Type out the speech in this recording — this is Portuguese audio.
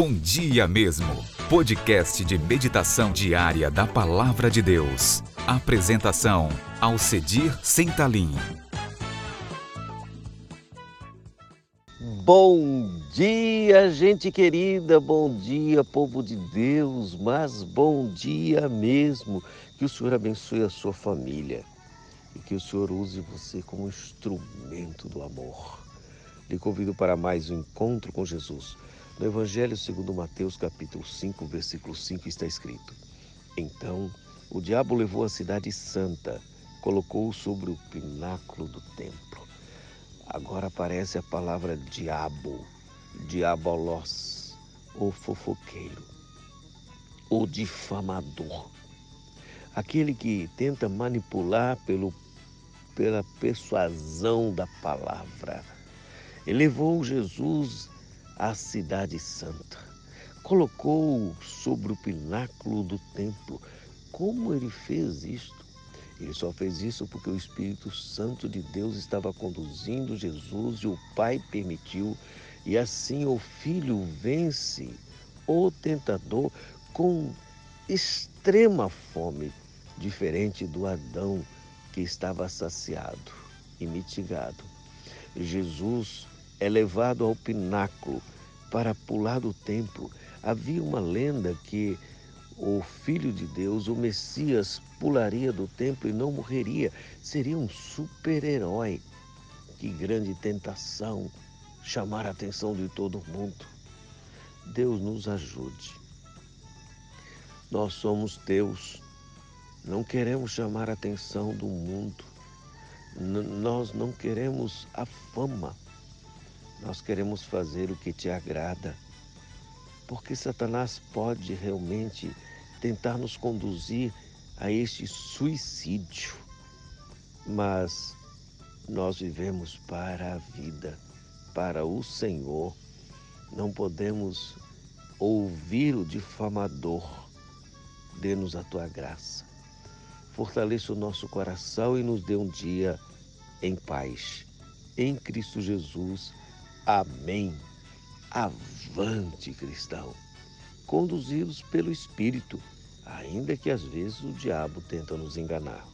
Bom Dia Mesmo, podcast de meditação diária da Palavra de Deus. Apresentação: Alcedir Sentalim. Bom dia, gente querida, bom dia, povo de Deus, mas bom dia mesmo. Que o Senhor abençoe a sua família e que o Senhor use você como instrumento do amor. Lhe convido para mais um encontro com Jesus. No Evangelho segundo Mateus, capítulo 5, versículo 5, está escrito: Então o diabo levou a cidade santa, colocou-o sobre o pináculo do templo. Agora aparece a palavra diabo, diabolos, o fofoqueiro, o difamador, aquele que tenta manipular pelo, pela persuasão da palavra elevou Jesus à Cidade Santa, colocou-o sobre o pináculo do templo. Como ele fez isto? Ele só fez isso porque o Espírito Santo de Deus estava conduzindo Jesus e o Pai permitiu, e assim o Filho vence o tentador com extrema fome, diferente do Adão que estava saciado e mitigado. Jesus é levado ao pináculo para pular do templo. Havia uma lenda que o Filho de Deus, o Messias, pularia do templo e não morreria. Seria um super-herói. Que grande tentação chamar a atenção de todo mundo. Deus nos ajude. Nós somos Deus. Não queremos chamar a atenção do mundo. N nós não queremos a fama nós queremos fazer o que te agrada, porque Satanás pode realmente tentar nos conduzir a este suicídio. Mas nós vivemos para a vida, para o Senhor. Não podemos ouvir o difamador. Dê-nos a tua graça. Fortaleça o nosso coração e nos dê um dia em paz. Em Cristo Jesus. Amém. Avante, cristão, conduzidos pelo Espírito, ainda que às vezes o diabo tenta nos enganar.